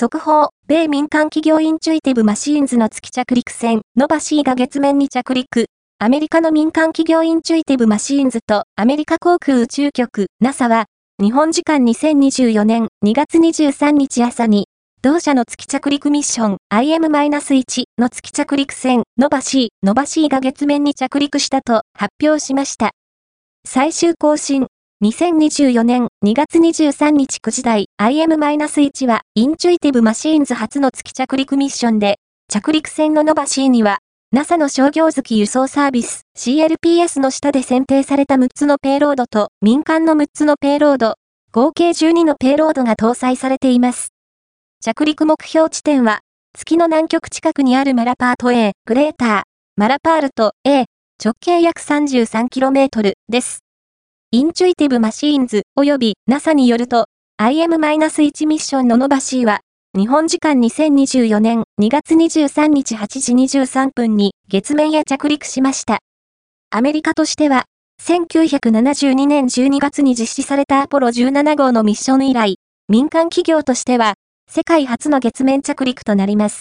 速報、米民間企業インチュイティブマシーンズの月着陸船、 Nova-C が月面に着陸。アメリカの民間企業インチュイティブマシーンズとアメリカ航空宇宙局。NASA は、日本時間2024年2月23日朝に、同社の月着陸ミッション IM-1 の月着陸船 Nova-C、Nova-C が月面に着陸したと発表しました。最終更新。2024年2月23日9時台 IM-1 はインチュイティブマシーンズ初の月着陸ミッションで、着陸船の Nova-C には NASA の商業月輸送サービス CLPS の下で選定された6つのペイロードと民間の6つのペイロード、合計12のペイロードが搭載されています。着陸目標地点は、月の南極近くにあるマラパート A、グレーター、マラパールト A、直径約 33km です。インチュイティブマシーンズ及び NASA によると、IM-1 ミッションの Nova-C は、日本時間2024年2月23日8時23分に月面へ着陸しました。アメリカとしては、1972年12月に実施されたアポロ17号のミッション以来、民間企業としては、世界初の月面着陸となります。